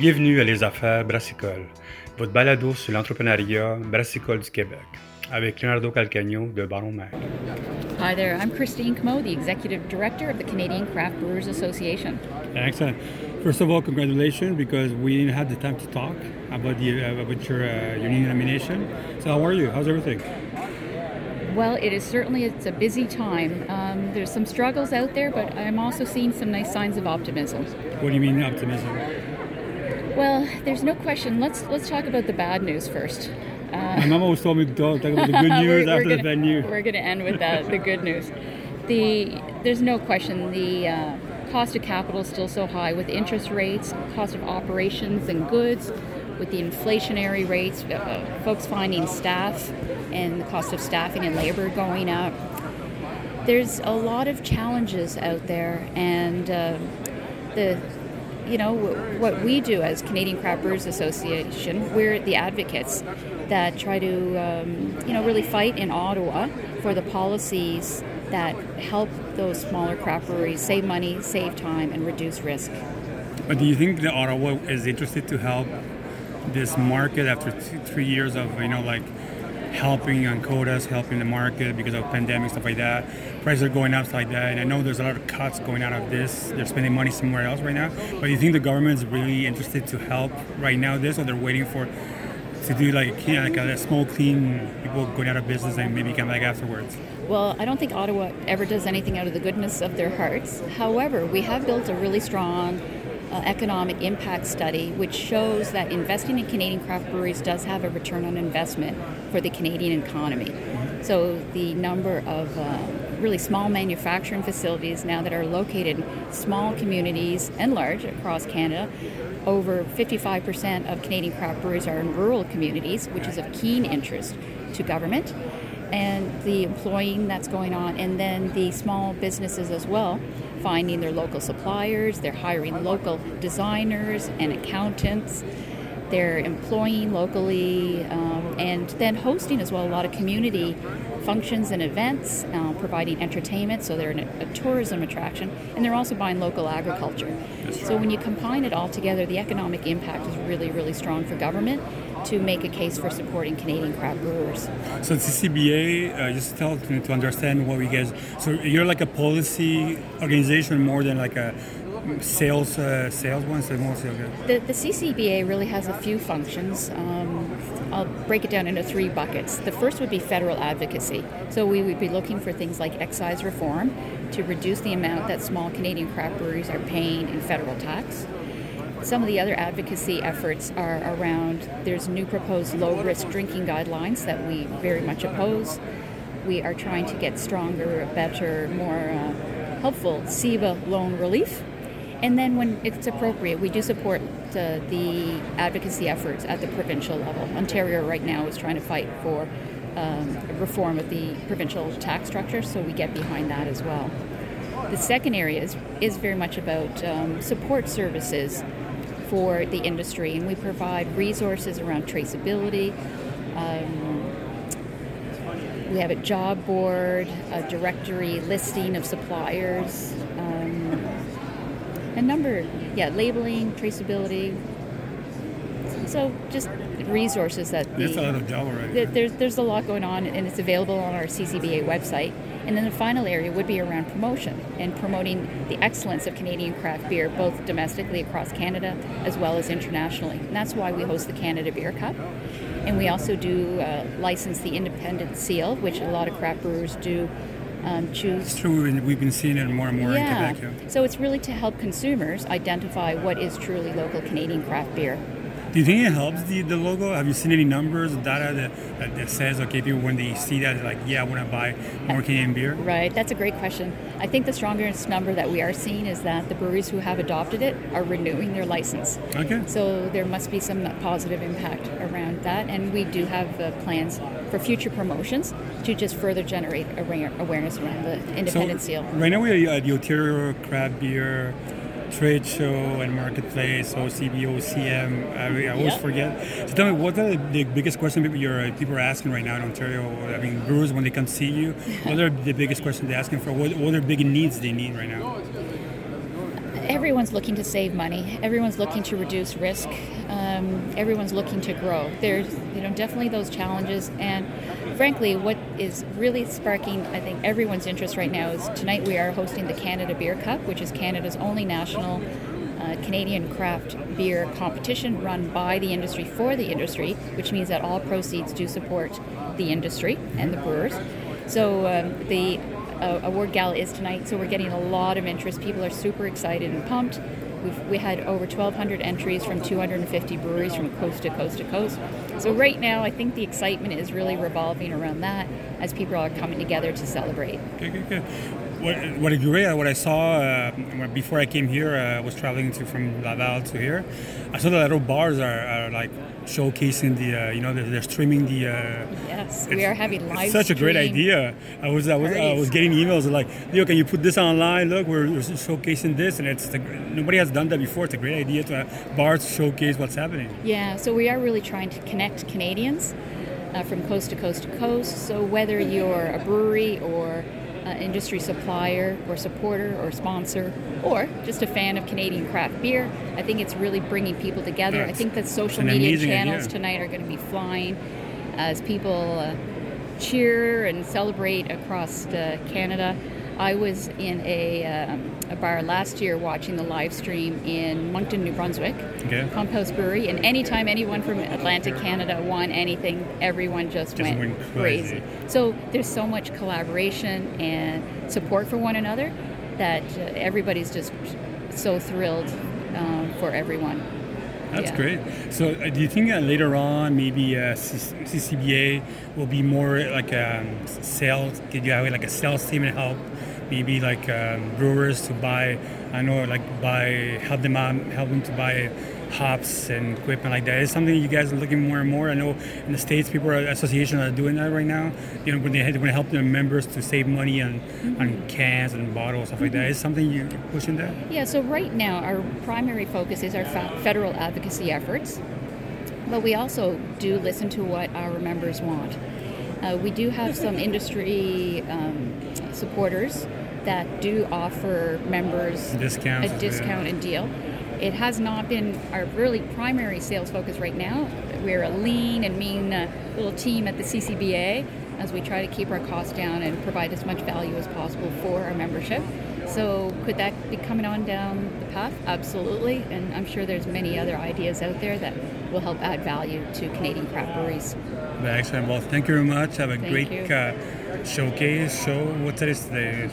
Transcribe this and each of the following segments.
Bienvenue à Les Affaires Brassicole, votre balado sur l'entrepreneuriat brassicole du Québec, avec Leonardo Calcagno de Baron Mag. Hi there, I'm Christine Comeau, the Executive Director of the Canadian Craft Brewers Association. Excellent. First of all, congratulations because we didn't have the time to talk about the uh, about your uh, union nomination. So how are you? How's everything? Well, it is certainly it's a busy time. Um, there's some struggles out there, but I'm also seeing some nice signs of optimism. What do you mean optimism? Well, there's no question. Let's let's talk about the bad news first. My mom always told me to talk about the good news after the gonna- bad news. We're going to end with that, the good news. The there's no question the uh, cost of capital is still so high with interest rates, cost of operations and goods, with the inflationary rates, uh, folks finding staff, and the cost of staffing and labor going up. There's a lot of challenges out there, and uh, the you know what we do as Canadian Craft Brewers Association, we're the advocates that try to um, you know really fight in Ottawa for the policies that help those smaller craft breweries save money, save time, and reduce risk. But do you think that Ottawa is interested to help this market after two, three years of you know like helping on quotas, helping the market because of pandemic stuff like that? Prices are going up like that, and I know there's a lot of cuts going out of this. They're spending money somewhere else right now. But do you think the government is really interested to help right now this, or they're waiting for to do like know, like a small clean people going out of business and maybe come back afterwards? Well, I don't think Ottawa ever does anything out of the goodness of their hearts. However, we have built a really strong uh, economic impact study which shows that investing in Canadian craft breweries does have a return on investment for the Canadian economy. So the number of uh, really small manufacturing facilities now that are located in small communities and large across Canada. Over 55% of Canadian craft breweries are in rural communities, which is of keen interest to government and the employing that's going on, and then the small businesses as well, finding their local suppliers, they're hiring local designers and accountants, they're employing locally, um, and then hosting as well a lot of community functions and events, uh, providing entertainment, so they're an, a tourism attraction, and they're also buying local agriculture. So when you combine it all together, the economic impact is really, really strong for government to make a case for supporting Canadian craft brewers. So the CCBA, uh, just tell to, to understand what we guys. So you're like a policy organization more than like a sales uh, sales one. So mostly okay. The, the CCBA really has a few functions. Um, I'll break it down into three buckets. The first would be federal advocacy. So we would be looking for things like excise reform to reduce the amount that small Canadian craft breweries are paying in federal tax. Some of the other advocacy efforts are around there's new proposed low risk drinking guidelines that we very much oppose. We are trying to get stronger, better, more uh, helpful CEBA loan relief. And then when it's appropriate, we do support uh, the advocacy efforts at the provincial level. Ontario right now is trying to fight for um, reform of the provincial tax structure, so we get behind that as well. The second area is, is very much about um, support services for the industry, and we provide resources around traceability. Um, we have a job board, a directory listing of suppliers, um, a number, yeah, labeling, traceability. So just resources that the That's a lot of job already. Th- there's there's a lot going on, and it's available on our CCBA website. And then the final area would be around promotion and promoting the excellence of Canadian craft beer, both domestically across Canada as well as internationally. And that's why we host the Canada Beer Cup. And we also do uh, license the independent seal, which a lot of craft brewers do um, choose It's true. We've been, we've been seeing it more and more yeah. in Quebec. Yeah. So it's really to help consumers identify what is truly local Canadian craft beer. Do you think it helps the, the logo? Have you seen any numbers, data that, that, that says okay, people when they see that, they're like, yeah, I want to buy more Canadian beer? Right, that's a great question. I think the strongest number that we are seeing is that the breweries who have adopted it are renewing their license. Okay. So there must be some positive impact around that, and we do have uh, plans for future promotions to just further generate awareness around the independent so, seal. Right now we are at the Ontario Craft Beer Trade Show and Marketplace, OCB, OCM. I, I always Yeah. forget. So tell me, what are the biggest questions people, your, uh, people are asking right now in Ontario? I mean, brewers when they come see you, what are the biggest questions they're asking for? What, what are big needs they need right now? Everyone's looking to save money. Everyone's looking to reduce risk. Um, everyone's looking to grow. There's, you know, definitely those challenges. And frankly, what is really sparking, I think, everyone's interest right now is tonight we are hosting the Canada Beer Cup, which is Canada's only national uh, Canadian craft beer competition run by the industry for the industry, which means that all proceeds do support the industry and the brewers. So um, the award gala is tonight, so we're getting a lot of interest. People are super excited and pumped. We've, we had over 1,200 entries from 250 breweries from coast to coast to coast. So right now, I think the excitement is really revolving around that as people are coming together to celebrate. Okay, good, good. What, what I agree, what I saw uh, before I came here, uh, I was traveling to from Laval to here. I saw the little bars are, are like showcasing the, uh, you know, they're, they're streaming the. Uh, yes, we are having live. It's such a great idea. I was, I was, I was getting emails like, "Yo, can you put this online? Look, we're, we're showcasing this, and it's the, nobody has done that before. It's a great idea to have bars showcase what's happening. Yeah, so we are really trying to connect Canadians uh, from coast to coast to coast. So whether you're a brewery or uh, industry supplier or supporter or sponsor or just a fan of Canadian craft beer. I think it's really bringing people together. That's, I think that social media channels idea. tonight are going to be flying as people uh, cheer and celebrate across uh, Canada. I was in a, um, a, bar last year watching the live stream in Moncton, New Brunswick, okay. House Brewery, and anytime anyone from Atlantic Canada won anything, everyone just, just went, went crazy. crazy. So there's so much collaboration and support for one another that uh, everybody's just so thrilled um, for everyone. That's yeah. great. So, uh, do you think uh, later on, maybe uh, CCBA will be more like a um, sales? Did you have like a sales team and help maybe like um, brewers to buy? I know like buy help them out, help them to buy hops and equipment like that. Is something you guys are looking more and more. I know in the states, people are associations are doing that right now. You know, when they when they help their members to save money on mm-hmm. on cans and bottles stuff mm-hmm. like that. Mm-hmm. Something you're pushing that? Yeah. So right now, our primary focus is our federal advocacy efforts, but we also do listen to what our members want. Uh, we do have some industry um, supporters that do offer members Discounts, a discount yeah. and deal. It has not been our really primary sales focus right now. We're a lean and mean uh, little team at the CCBA as we try to keep our costs down and provide as much value as possible for our membership. So could that be coming on down the path? Absolutely, and I'm sure there's many other ideas out there that will help add value to Canadian craft breweries. Excellent. Well, thank you very much. Have a thank great uh, showcase show. What is today?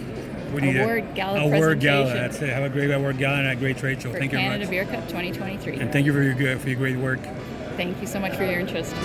What do you award gala award gala. That's it. Have a great award gala and a great trade show. For thank Canada you very much. Canada Beer Cup 2023. And thank you for your for your great work. Thank you so much for your interest.